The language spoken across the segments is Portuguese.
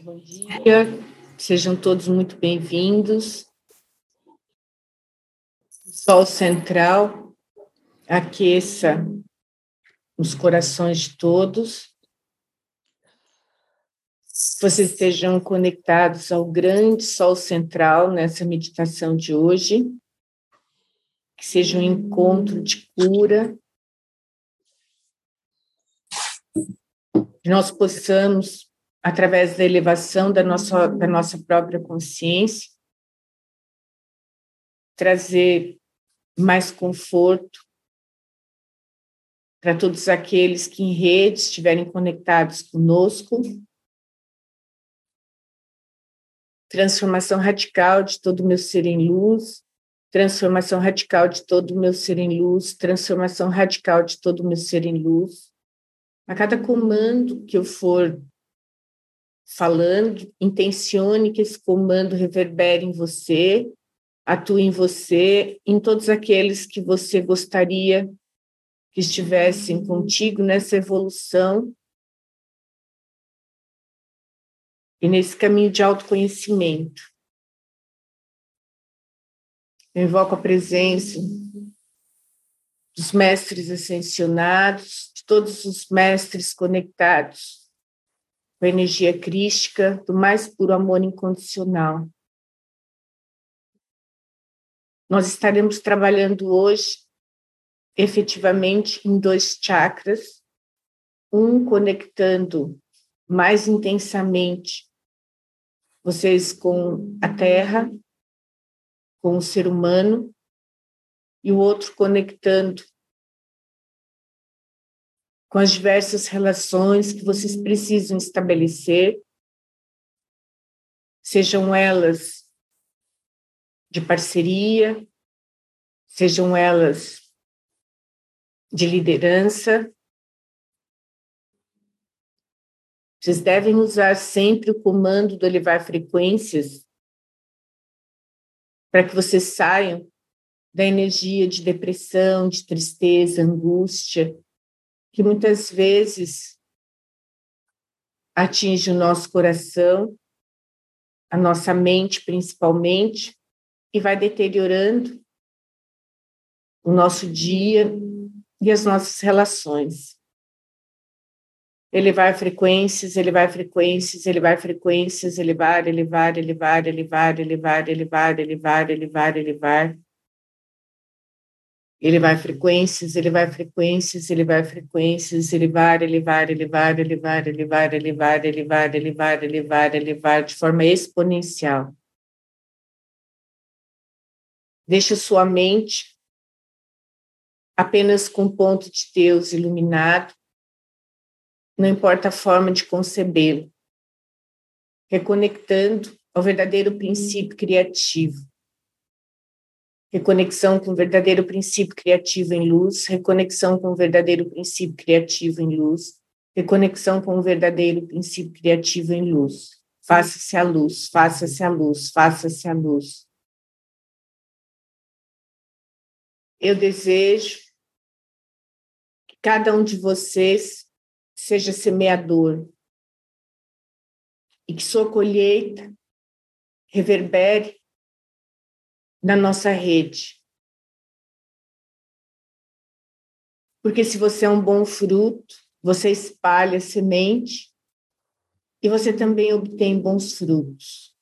Bom dia, sejam todos muito bem-vindos. Sol central aqueça os corações de todos. Vocês estejam conectados ao grande Sol central nessa meditação de hoje. Que seja um encontro de cura. Que nós possamos através da elevação da nossa, da nossa própria consciência, trazer mais conforto para todos aqueles que em rede estiverem conectados conosco. Transformação radical de todo o meu ser em luz, transformação radical de todo o meu ser em luz, transformação radical de todo o meu ser em luz. A cada comando que eu for falando, intencione que esse comando reverbere em você, atue em você, em todos aqueles que você gostaria que estivessem contigo nessa evolução e nesse caminho de autoconhecimento. Eu invoco a presença dos mestres ascensionados, de todos os mestres conectados com a energia crística do mais puro amor incondicional. Nós estaremos trabalhando hoje, efetivamente, em dois chakras, um conectando mais intensamente vocês com a Terra, com o ser humano, e o outro conectando com as diversas relações que vocês precisam estabelecer, sejam elas de parceria, sejam elas de liderança. Vocês devem usar sempre o comando do elevar frequências para que vocês saiam da energia de depressão, de tristeza, angústia, que muitas vezes atinge o nosso coração, a nossa mente principalmente, e vai deteriorando o nosso dia e as nossas relações. Elevar frequências, elevar frequências, elevar frequências, elevar, elevar, elevar, elevar, elevar, elevar, elevar, elevar, elevar. Ele vai frequências, ele vai frequências, ele vai frequências, ele vai, ele vai, ele vai, ele vai, ele vai, ele vai, ele vai, ele vai, ele vai, ele vai, de forma exponencial. Deixa sua mente apenas com o ponto de Deus iluminado, não importa a forma de concebê-lo, reconectando ao verdadeiro princípio criativo reconexão com o verdadeiro princípio criativo em luz, reconexão com o verdadeiro princípio criativo em luz, reconexão com o verdadeiro princípio criativo em luz. Faça-se a luz, faça-se a luz, faça-se a luz. Eu desejo que cada um de vocês seja semeador e que sua colheita reverbere na nossa rede. Porque se você é um bom fruto, você espalha semente e você também obtém bons frutos.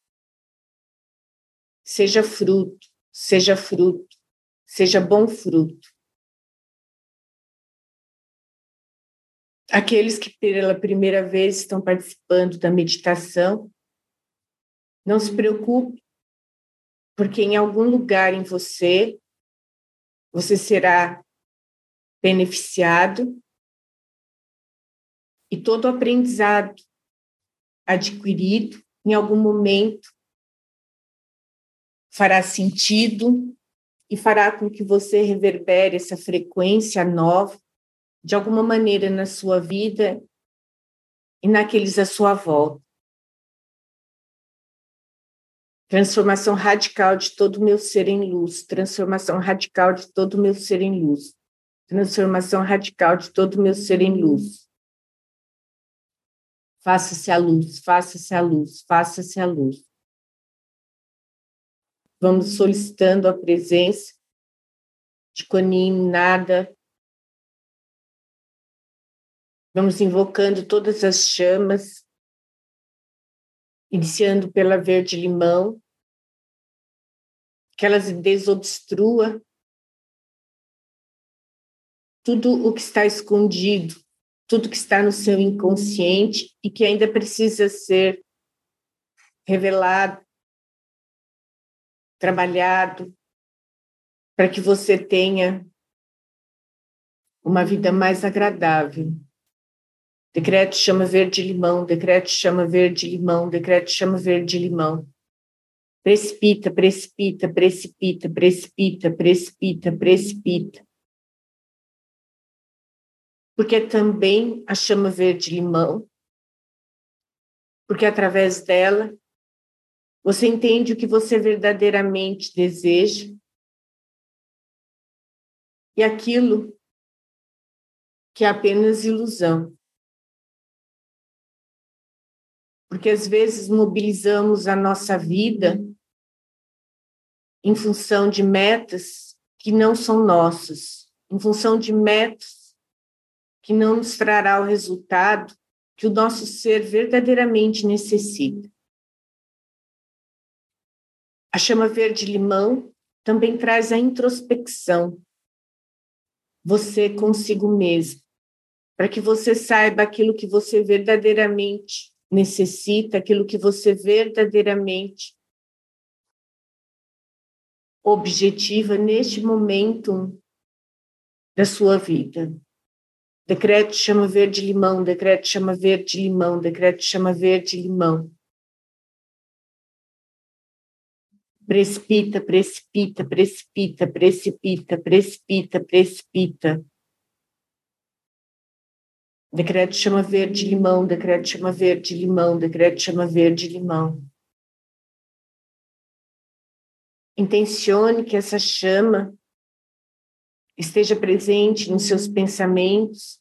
Seja fruto, seja fruto, seja bom fruto. Aqueles que pela primeira vez estão participando da meditação, não se preocupe, porque em algum lugar em você você será beneficiado e todo aprendizado adquirido em algum momento fará sentido e fará com que você reverbere essa frequência nova de alguma maneira na sua vida e naqueles à sua volta. Transformação radical de todo o meu ser em luz. Transformação radical de todo o meu ser em luz. Transformação radical de todo o meu ser em luz. Faça-se a luz, faça-se a luz, faça-se a luz. Vamos solicitando a presença de Conin, nada. Vamos invocando todas as chamas, iniciando pela verde-limão, que elas desobstrua tudo o que está escondido tudo que está no seu inconsciente e que ainda precisa ser revelado, trabalhado, para que você tenha uma vida mais agradável. Decreto chama verde-limão, decreto chama verde-limão, decreto chama verde-limão. Precipita, precipita, precipita, precipita, precipita, precipita porque também a chama verde-limão, porque através dela você entende o que você verdadeiramente deseja e aquilo que é apenas ilusão. Porque às vezes mobilizamos a nossa vida em função de metas que não são nossas, em função de metas que não nos trará o resultado que o nosso ser verdadeiramente necessita. A chama verde-limão também traz a introspecção, você consigo mesmo, para que você saiba aquilo que você verdadeiramente necessita, aquilo que você verdadeiramente objetiva neste momento da sua vida. Decreto chama verde-limão, decreto chama verde-limão, decreto chama verde-limão. Precipita, precipita, precipita, precipita, precipita, precipita. Decreto chama verde-limão, decreto chama verde-limão, decreto chama verde-limão. Intencione que essa chama esteja presente nos seus pensamentos,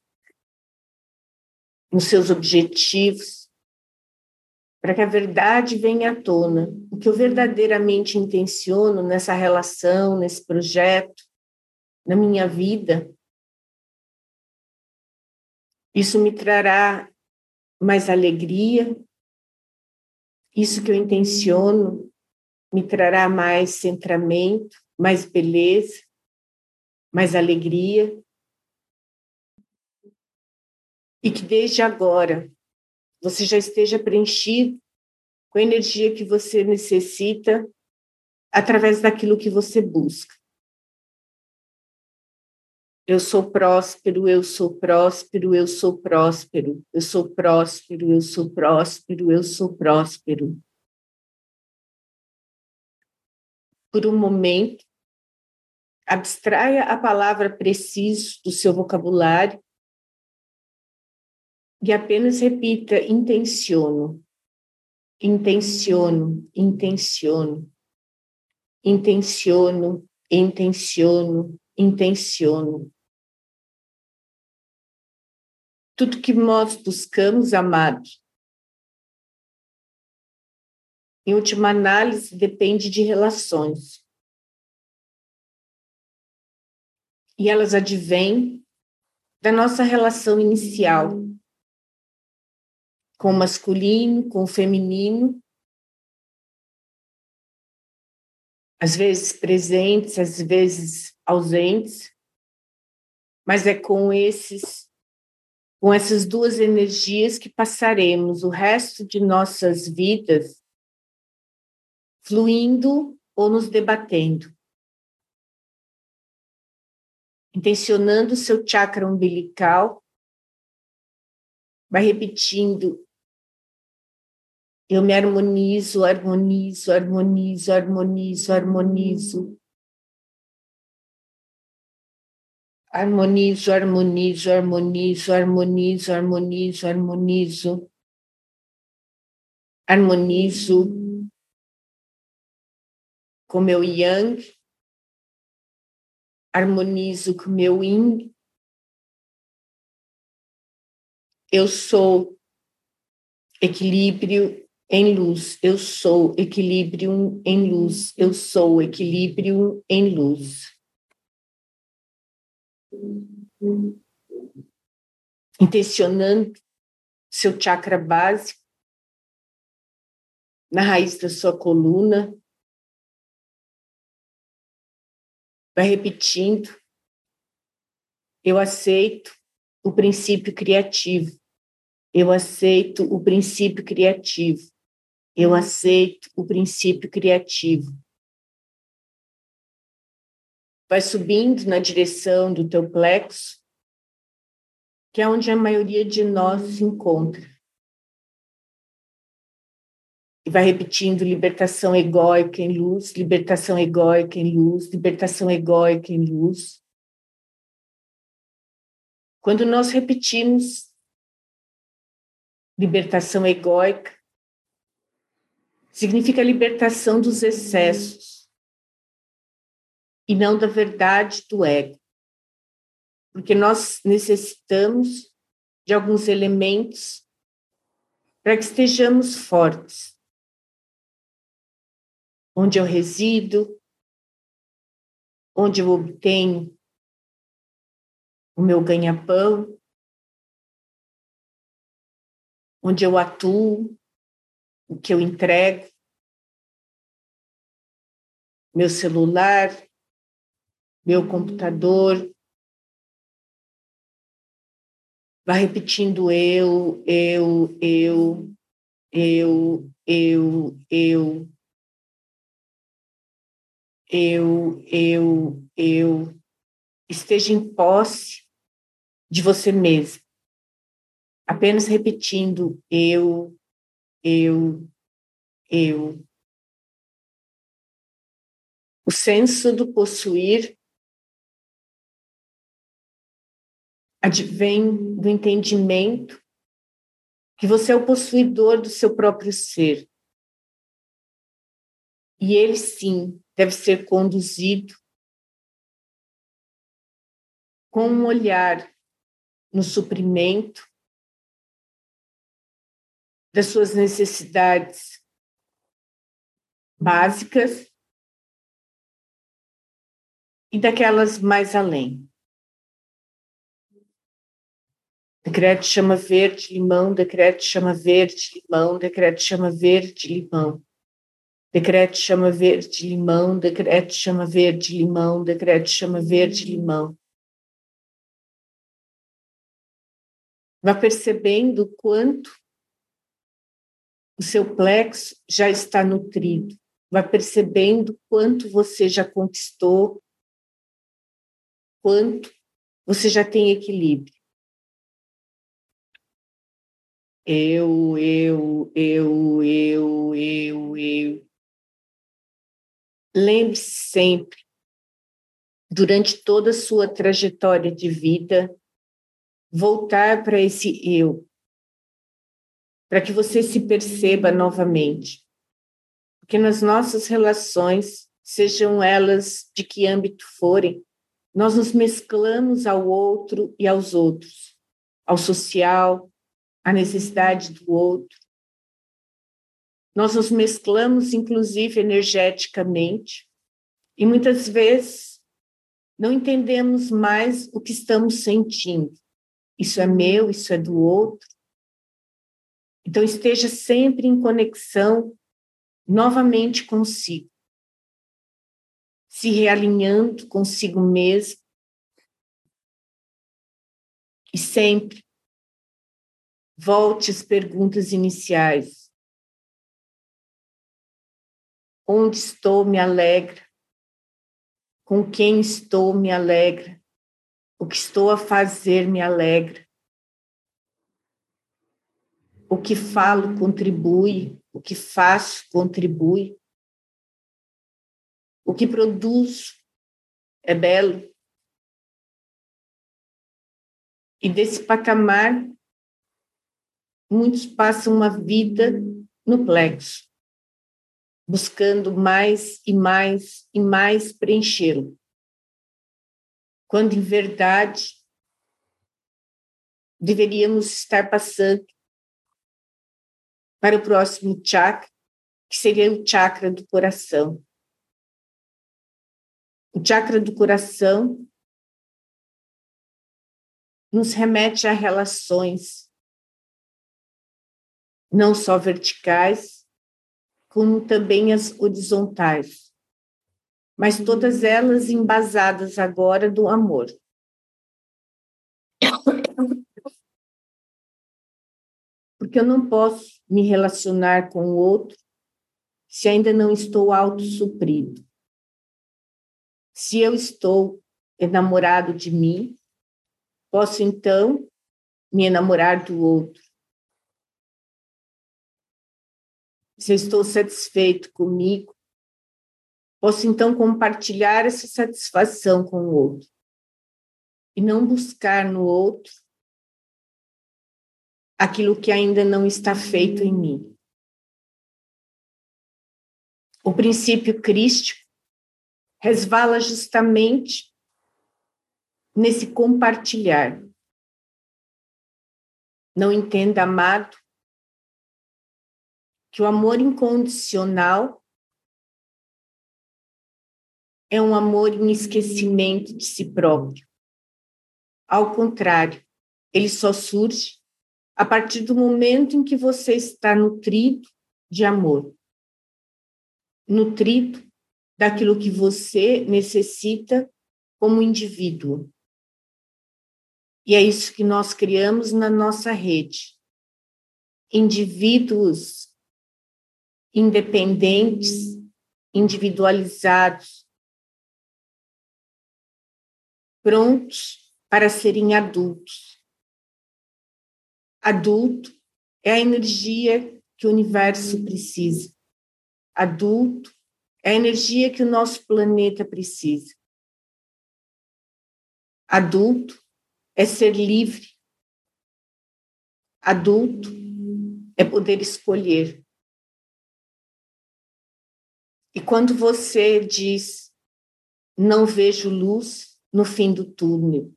nos seus objetivos, para que a verdade venha à tona. O que eu verdadeiramente intenciono nessa relação, nesse projeto, na minha vida, isso me trará mais alegria, isso que eu intenciono me trará mais centramento, mais beleza, mais alegria. E que desde agora você já esteja preenchido com a energia que você necessita através daquilo que você busca. Eu sou próspero, eu sou próspero, eu sou próspero, eu sou próspero, eu sou próspero, eu sou próspero. Por um momento, Abstraia a palavra preciso do seu vocabulário e apenas repita intenciono, intenciono, intenciono, intenciono, intenciono, intenciono. Tudo que nós buscamos, amados, em última análise, depende de relações. e elas advêm da nossa relação inicial. Com o masculino, com o feminino, às vezes presentes, às vezes ausentes, mas é com esses com essas duas energias que passaremos o resto de nossas vidas fluindo ou nos debatendo intencionando o seu chakra umbilical, vai repetindo. Eu me harmonizo, harmonizo, harmonizo, harmonizo, harmonizo. Harmonizo, harmonizo, harmonizo, harmonizo, harmonizo, harmonizo. Harmonizo com meu yang, harmonizo com meu yin. Eu sou equilíbrio em luz. Eu sou equilíbrio em luz. Eu sou equilíbrio em luz. Intencionando seu chakra básico na raiz da sua coluna. Vai repetindo. Eu aceito o princípio criativo. Eu aceito o princípio criativo. Eu aceito o princípio criativo. Vai subindo na direção do teu plexo, que é onde a maioria de nós se encontra. E vai repetindo libertação egóica em luz, libertação egóica em luz, libertação egóica em luz. Quando nós repetimos libertação egóica, significa libertação dos excessos e não da verdade do ego. Porque nós necessitamos de alguns elementos para que estejamos fortes. Onde eu resido, onde eu obtenho o meu ganha-pão, onde eu atuo, o que eu entrego, meu celular, meu computador. Vai repetindo eu, eu, eu, eu, eu, eu, eu, eu, eu. Esteja em posse de você mesmo apenas repetindo eu, eu, eu. O senso do possuir advém do entendimento que você é o possuidor do seu próprio ser. E ele, sim, deve ser conduzido com um olhar no suprimento das suas necessidades básicas e daquelas mais além. Decreto chama verde, limão, decreto chama verde, limão, decreto chama verde, limão. Decreto chama verde, limão, decreto chama verde, limão, decreto chama verde, limão. Vá percebendo quanto o seu plexo já está nutrido, vai percebendo quanto você já conquistou, quanto você já tem equilíbrio. Eu, eu, eu, eu, eu, eu. Lembre-se sempre, durante toda a sua trajetória de vida, voltar para esse eu, para que você se perceba novamente. Porque nas nossas relações, sejam elas de que âmbito forem, nós nos mesclamos ao outro e aos outros, ao social, à necessidade do outro. Nós nos mesclamos, inclusive, energeticamente, e muitas vezes não entendemos mais o que estamos sentindo. Isso é meu, isso é do outro. Então, esteja sempre em conexão novamente consigo, se realinhando consigo mesmo e sempre volte às perguntas iniciais. Onde estou me alegra? Com quem estou me alegra? O que estou a fazer me alegra? o que falo contribui, o que faço contribui, o que produzo é belo. E desse patamar, muitos passam uma vida no plexo, buscando mais e mais e mais preenchê-lo. Quando, em verdade, deveríamos estar passando para o próximo chakra, que seria o chakra do coração. O chakra do coração nos remete a relações, não só verticais, como também as horizontais, mas todas elas embasadas agora do amor. Porque eu não posso me relacionar com o outro se ainda não estou autossuprido. Se eu estou enamorado de mim, posso então me enamorar do outro. Se eu estou satisfeito comigo, posso então compartilhar essa satisfação com o outro e não buscar no outro aquilo que ainda não está feito em mim. O princípio crístico resvala justamente nesse compartilhar. Não entenda, amado, que o amor incondicional é um amor em esquecimento de si próprio. Ao contrário, ele só surge a partir do momento em que você está nutrido de amor nutrido daquilo que você necessita como indivíduo. E é isso que nós criamos na nossa rede. Indivíduos independentes, individualizados, prontos para serem adultos. Adulto é a energia que o universo precisa adulto, é a energia que o nosso planeta precisa. Adulto é ser livre. Adulto é poder escolher. E quando você diz, não vejo luz no fim do túnel,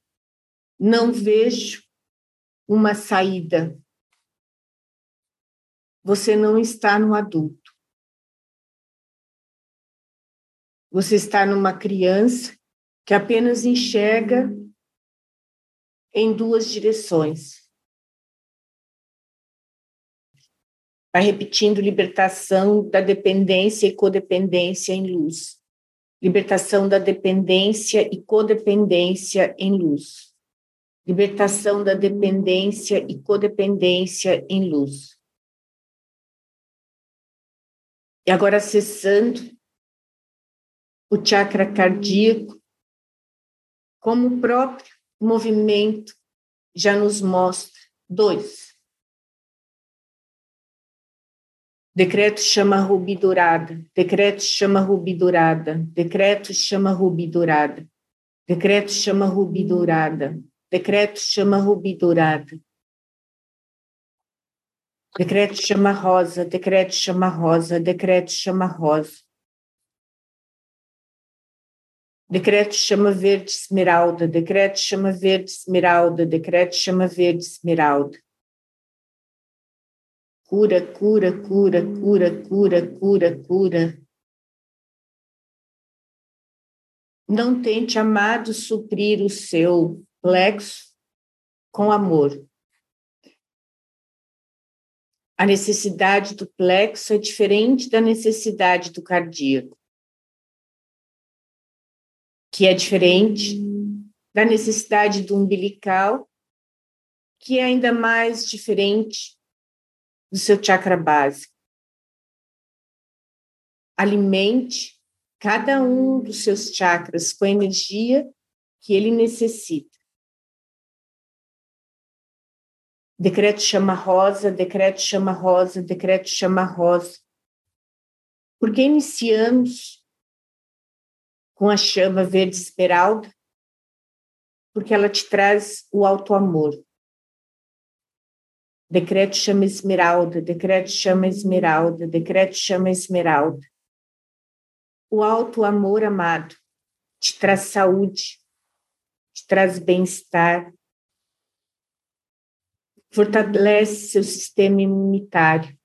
não vejo uma saída, você não está no adulto. Você está numa criança que apenas enxerga em duas direções. Vai repetindo libertação da dependência e codependência em luz. Libertação da dependência e codependência em luz. Libertação da dependência e codependência em luz. E agora acessando o chakra cardíaco, como o próprio movimento já nos mostra. Dois. Decreto chama rubi dourada, decreto chama rubi dourada, decreto chama rubi dourada, decreto chama rubi dourada, decreto chama rubi dourada. Decreto chama rosa, decreto chama rosa, decreto chama rosa. Decreto chama verde esmeralda, decreto chama verde esmeralda, decreto chama verde esmeralda. Cura, cura, cura, cura, cura, cura, cura. Não tente, amado, suprir o seu plexo com amor. A necessidade do plexo é diferente da necessidade do cardíaco que é diferente da necessidade do umbilical, que é ainda mais diferente do seu chakra básico. Alimente cada um dos seus chakras com a energia que ele necessita. Decreto chama rosa, decreto chama rosa, decreto chama rosa. Porque iniciamos com a chama verde esmeralda, porque ela te traz o alto amor. Decreto chama esmeralda, decreto chama esmeralda, decreto chama esmeralda. O alto amor amado te traz saúde, te traz bem-estar, fortalece seu sistema imunitário,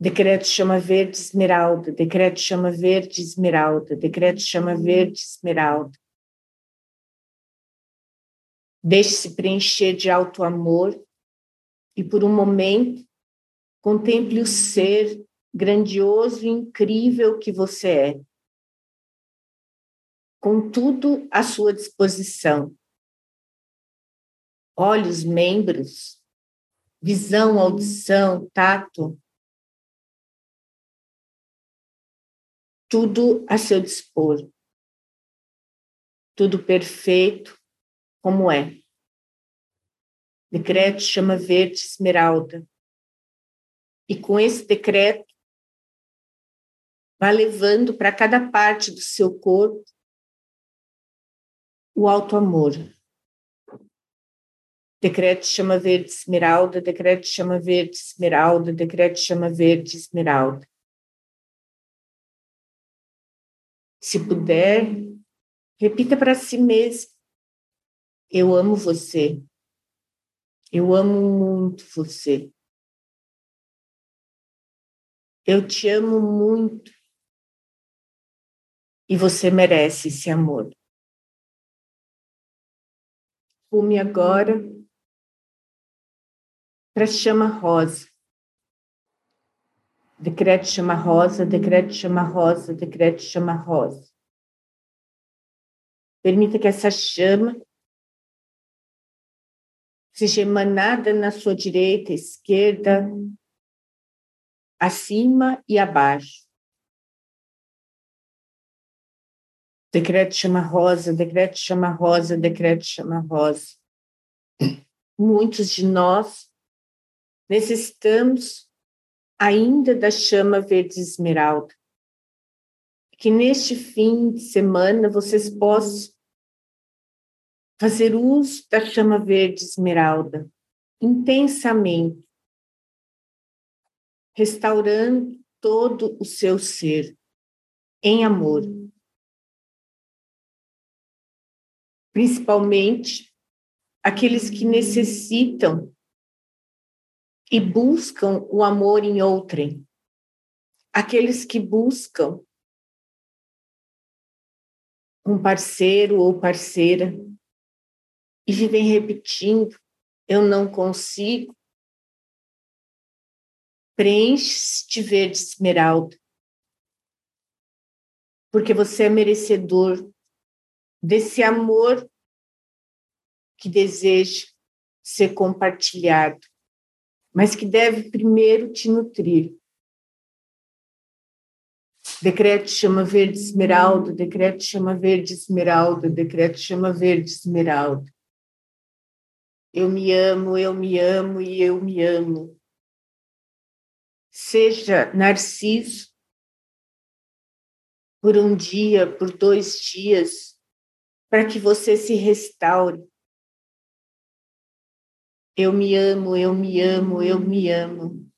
Decreto chama verde esmeralda, decreto chama verde esmeralda, decreto chama verde esmeralda. Deixe-se preencher de alto amor e por um momento contemple o ser grandioso e incrível que você é. Com tudo à sua disposição. Olhos, membros, visão, audição, tato, tudo a seu dispor. Tudo perfeito como é. Decreto chama verde esmeralda. E com esse decreto, vá levando para cada parte do seu corpo o alto amor. Decreto chama verde esmeralda, decreto chama verde esmeralda, decreto chama verde esmeralda. Se puder, repita para si mesmo: Eu amo você. Eu amo muito você. Eu te amo muito. E você merece esse amor. Fume agora para chama rosa. Decreto chama rosa, decreto chama rosa, decreto chama rosa. Permita que essa chama seja emanada na sua direita, esquerda, acima e abaixo. Decreto chama rosa, decreto chama rosa, decreto chama rosa. Muitos de nós necessitamos ainda da chama verde esmeralda. Que neste fim de semana vocês possam fazer uso da chama verde esmeralda intensamente, restaurando todo o seu ser em amor. Principalmente aqueles que necessitam e buscam o amor em outrem. Aqueles que buscam um parceiro ou parceira e vivem repetindo: eu não consigo. Preenche de verde esmeralda, porque você é merecedor desse amor que deseja ser compartilhado mas que deve primeiro te nutrir. Decreto chama verde esmeralda, decreto chama verde esmeralda, decreto chama verde esmeralda. Eu me amo, eu me amo e eu me amo. Seja narciso por um dia, por dois dias, para que você se restaure eu me amo, eu me amo, eu me amo.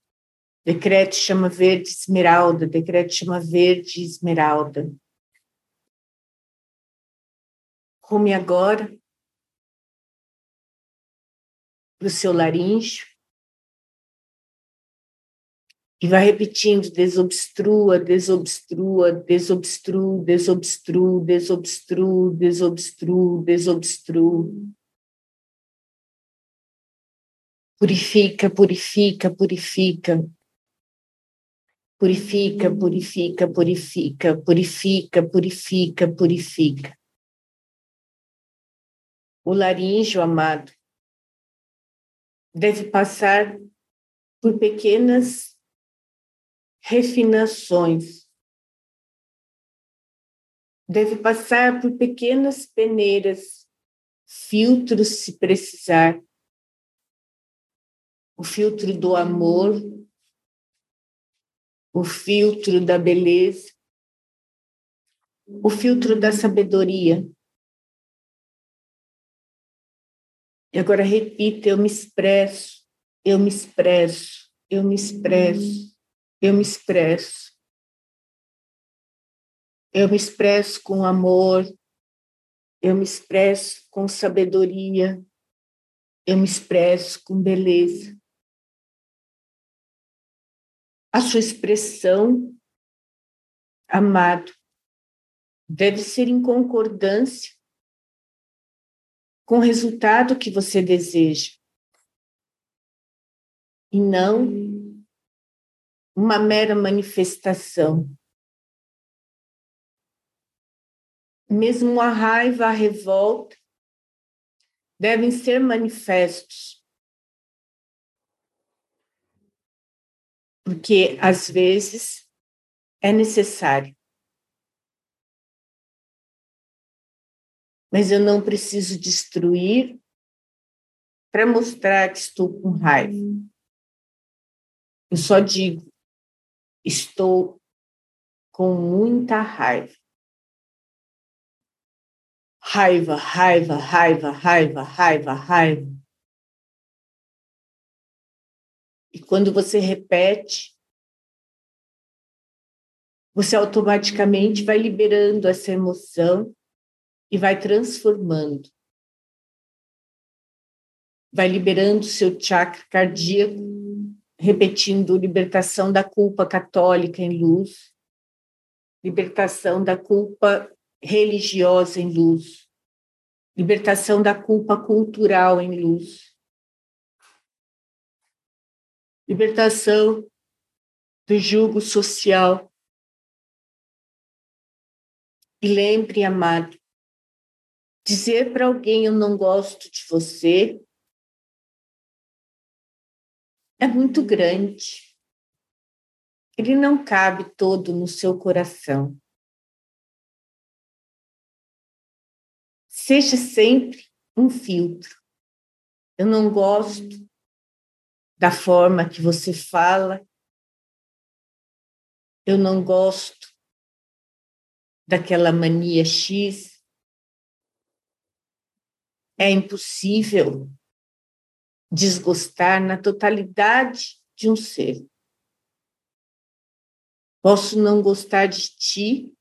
Decreto chama verde esmeralda, decreto chama verde esmeralda. Rume agora para o seu laríngeo e vai repetindo: desobstrua, desobstrua, desobstrua, desobstrua, desobstrua, desobstrua, desobstrua. Purifica, purifica, purifica. Purifica, purifica, purifica, purifica, purifica, purifica. O laríngeo, amado, deve passar por pequenas refinações. Deve passar por pequenas peneiras, filtros se precisar o filtro do amor, o filtro da beleza, o filtro da sabedoria. E agora repita: eu me expresso, eu me expresso, eu me expresso, eu me expresso. Eu me expresso com amor, eu me expresso com sabedoria, eu me expresso com beleza. a sua expressão, amado, deve ser em concordância com o resultado que você deseja e não uma mera manifestação. Mesmo a raiva, a revolta devem ser manifestos. Porque às vezes é necessário. Mas eu não preciso destruir para mostrar que estou com raiva. Eu só digo, estou com muita raiva. Raiva, raiva, raiva, raiva, raiva, raiva. E quando você repete, você automaticamente vai liberando essa emoção e vai transformando. Vai liberando seu chakra cardíaco, repetindo libertação da culpa católica em luz, libertação da culpa religiosa em luz, libertação da culpa cultural em luz, libertação do jugo social. E lembre, amado, Dizer para alguém eu não gosto de você é muito grande. Ele não cabe todo no seu coração. Seja sempre um filtro. Eu não gosto da forma que você fala. Eu não gosto daquela mania X é impossível desgostar na totalidade de um ser. Posso não gostar de ti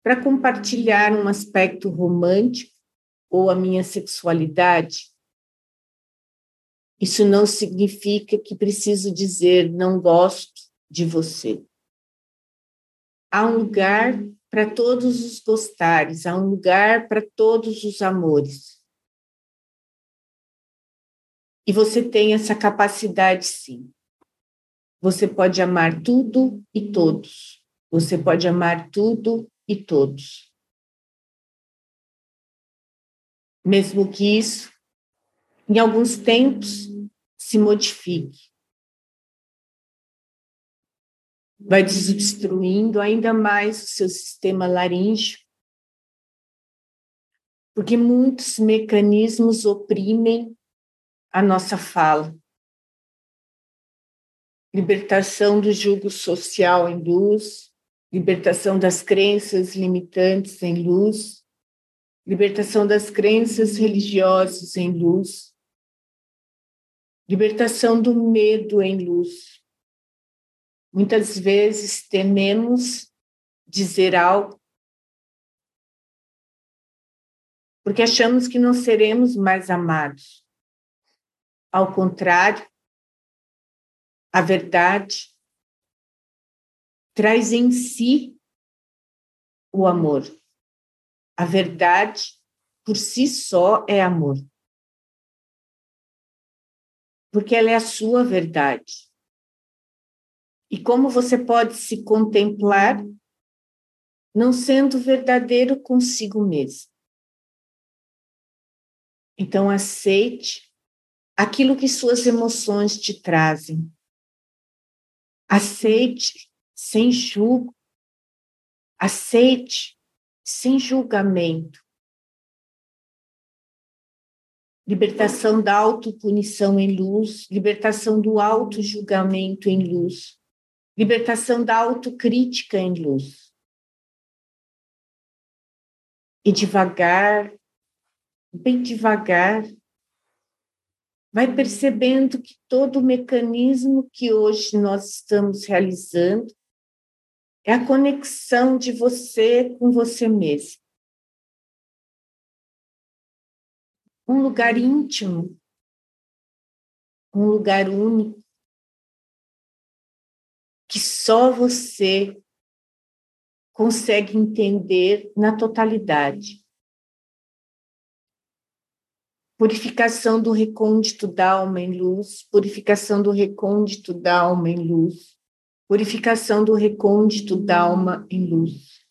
para compartilhar um aspecto romântico ou a minha sexualidade. Isso não significa que preciso dizer não gosto de você. Há um lugar para todos os gostares, há um lugar para todos os amores. E você tem essa capacidade, sim. Você pode amar tudo e todos. Você pode amar tudo e todos. Mesmo que isso, em alguns tempos, se modifique. Vai desobstruindo ainda mais o seu sistema laríngeo, porque muitos mecanismos oprimem a nossa fala. Libertação do jugo social em luz, libertação das crenças limitantes em luz, libertação das crenças religiosas em luz, libertação do medo em luz. Muitas vezes tememos dizer algo porque achamos que não seremos mais amados. Ao contrário, a verdade traz em si o amor. A verdade, por si só, é amor. Porque ela é a sua verdade. E como você pode se contemplar não sendo verdadeiro consigo mesmo? Então, aceite aquilo que suas emoções te trazem. Aceite sem julgo. Aceite sem julgamento. Libertação da autopunição em luz, libertação do auto-julgamento em luz, libertação da autocrítica em luz. E devagar, bem devagar, vai percebendo que todo o mecanismo que hoje nós estamos realizando é a conexão de você com você mesmo. Um lugar íntimo, um lugar único, que só você consegue entender na totalidade. Purificação do recôndito da alma em luz, purificação do recôndito da alma em luz, purificação do recôndito da alma em luz.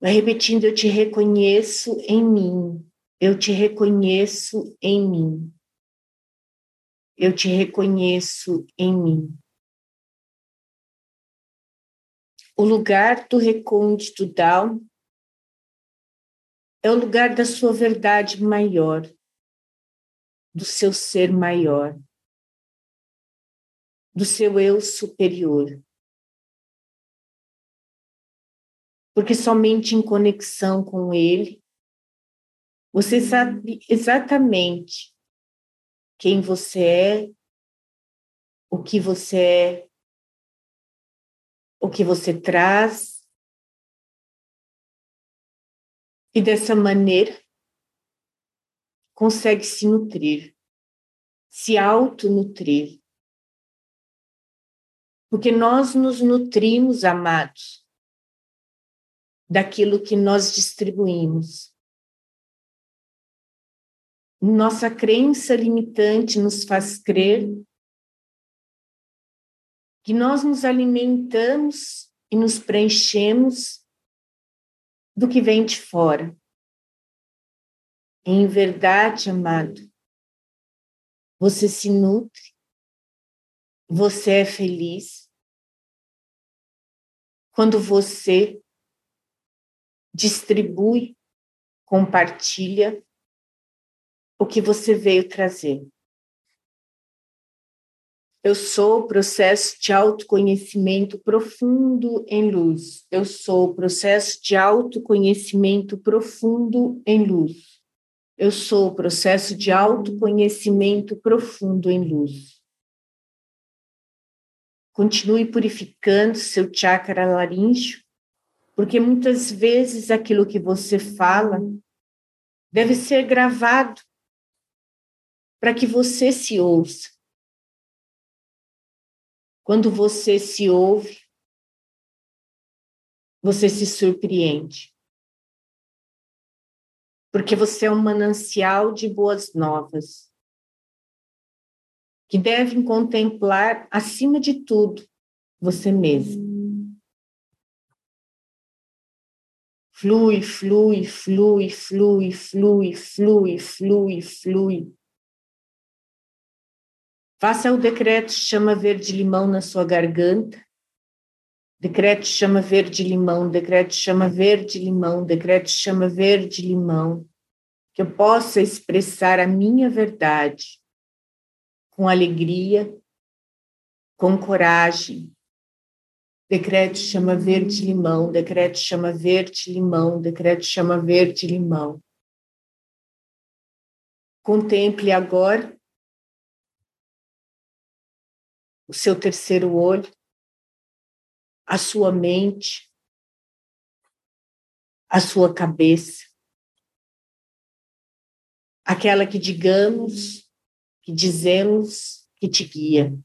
Vai repetindo: Eu te reconheço em mim, eu te reconheço em mim, eu te reconheço em mim. O lugar do recôndito da alma é o lugar da sua verdade maior, do seu ser maior, do seu eu superior. Porque somente em conexão com ele, você sabe exatamente quem você é, o que você é, o que você traz e dessa maneira consegue se nutrir, se auto-nutrir. Porque nós nos nutrimos, amados, daquilo que nós distribuímos. Nossa crença limitante nos faz crer que nós nos alimentamos e nos preenchemos do que vem de fora. Em verdade, amado, você se nutre, você é feliz quando você distribui, compartilha o que você veio trazer. Eu sou o processo de autoconhecimento profundo em luz. Eu sou o processo de autoconhecimento profundo em luz. Eu sou o processo de autoconhecimento profundo em luz. Continue purificando seu chakra laríngeo, porque muitas vezes aquilo que você fala deve ser gravado para que você se ouça quando você se ouve, você se surpreende. Porque você é um manancial de boas novas, que devem contemplar, acima de tudo, você mesmo. Flui, flui, flui, flui, flui, flui, flui, flui. Faça o decreto chama verde-limão na sua garganta. Decreto chama verde-limão, decreto chama verde-limão, decreto chama verde-limão. Que eu possa expressar a minha verdade com alegria, com coragem. Decreto chama verde-limão, decreto chama verde-limão, decreto chama verde-limão. Contemple agora o seu terceiro olho, a sua mente, a sua cabeça. Aquela que digamos, que dizemos que te guia.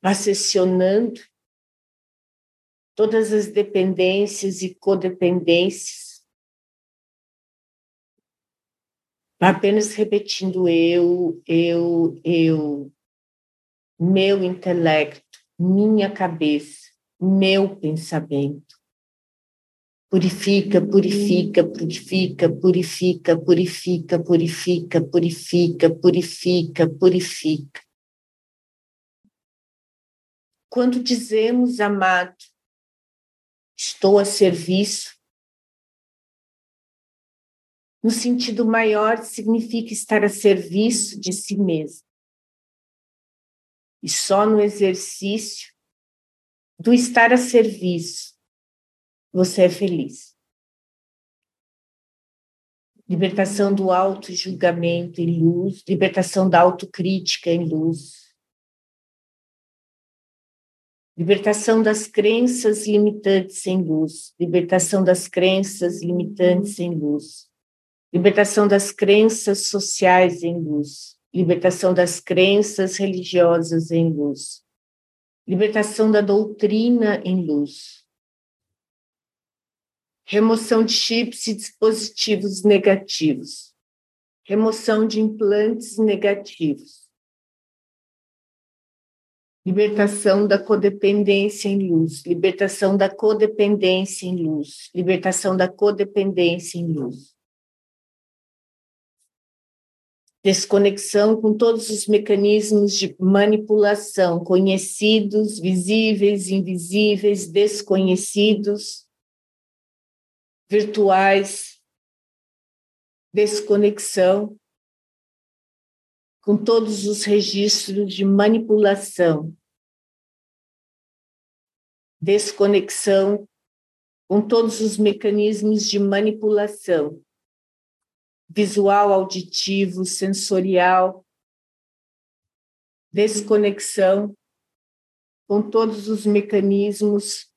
Acessionando todas as dependências e codependências apenas repetindo eu, eu, eu, meu intelecto, minha cabeça, meu pensamento. Purifica, purifica, purifica, purifica, purifica, purifica, purifica, purifica, purifica. Quando dizemos, amado, estou a serviço, no sentido maior, significa estar a serviço de si mesmo. E só no exercício do estar a serviço você é feliz. Libertação do auto-julgamento em luz, libertação da autocrítica em luz. Libertação das crenças limitantes em luz, libertação das crenças limitantes em luz libertação das crenças sociais em luz, libertação das crenças religiosas em luz, libertação da doutrina em luz, remoção de chips e dispositivos negativos, remoção de implantes negativos, libertação da codependência em luz, libertação da codependência em luz, libertação da codependência em luz. Desconexão com todos os mecanismos de manipulação, conhecidos, visíveis, invisíveis, desconhecidos, virtuais, desconexão com todos os registros de manipulação, desconexão com todos os mecanismos de manipulação, visual, auditivo, sensorial, desconexão com todos os mecanismos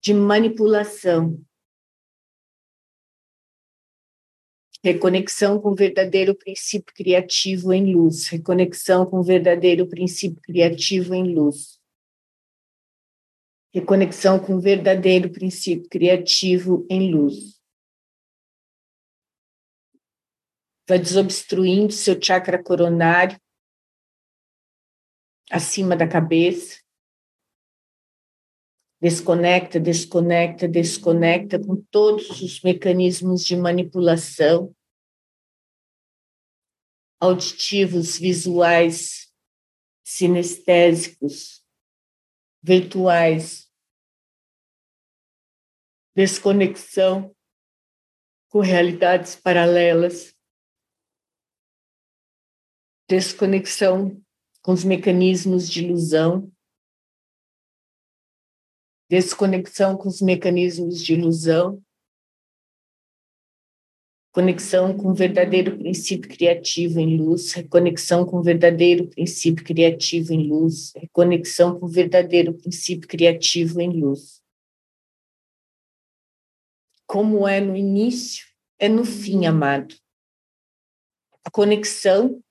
de manipulação, reconexão com o verdadeiro princípio criativo em luz, reconexão com o verdadeiro princípio criativo em luz, reconexão com o verdadeiro princípio criativo em luz. Vai desobstruindo seu chakra coronário acima da cabeça. Desconecta, desconecta, desconecta com todos os mecanismos de manipulação. Auditivos, visuais, sinestésicos, virtuais, desconexão com realidades paralelas, desconexão com os mecanismos de ilusão, desconexão com os mecanismos de ilusão, conexão com o verdadeiro princípio criativo em luz, reconexão com o verdadeiro princípio criativo em luz, reconexão com o verdadeiro princípio criativo em luz. Como é no início, é no fim, amado. A conexão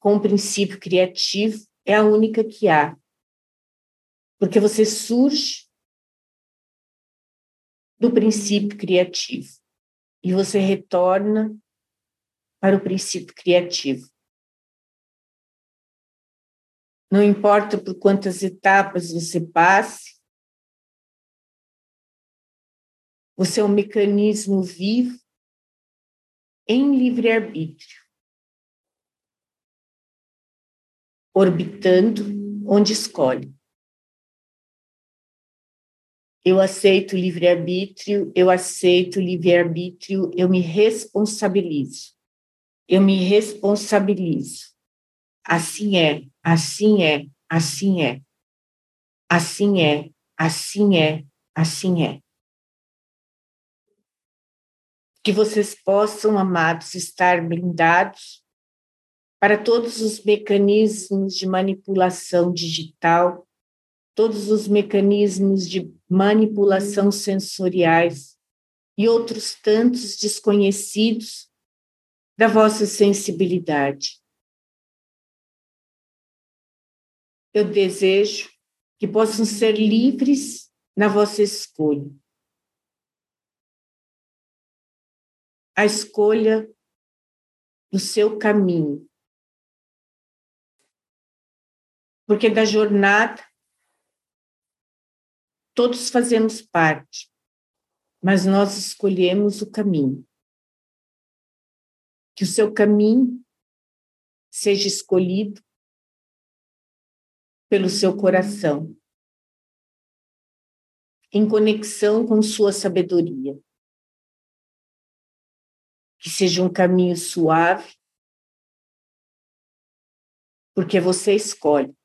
com o princípio criativo é a única que há. Porque você surge do princípio criativo e você retorna para o princípio criativo. Não importa por quantas etapas você passe, você é um mecanismo vivo em livre-arbítrio, orbitando onde escolhe. Eu aceito livre-arbítrio, eu aceito livre-arbítrio, eu me responsabilizo. Eu me responsabilizo. Assim é, assim é, assim é. Assim é, assim é, assim é. Que vocês possam, amados, estar blindados para todos os mecanismos de manipulação digital todos os mecanismos de manipulação sensoriais e outros tantos desconhecidos da vossa sensibilidade. Eu desejo que possam ser livres na vossa escolha. A escolha do seu caminho. Porque da jornada Todos fazemos parte, mas nós escolhemos o caminho. Que o seu caminho seja escolhido pelo seu coração, em conexão com sua sabedoria. Que seja um caminho suave, porque você escolhe.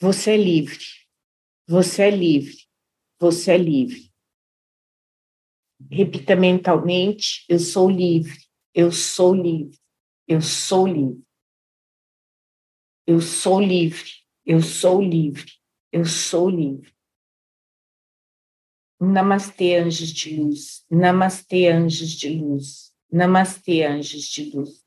Você é livre. Você é livre. Você é livre. Repita mentalmente: eu sou livre. Eu sou livre. Eu sou livre. Eu sou livre. Eu sou livre. Eu sou livre. Namastê, anjos de luz. Namastê, anjos de luz. Namastê, anjos de luz.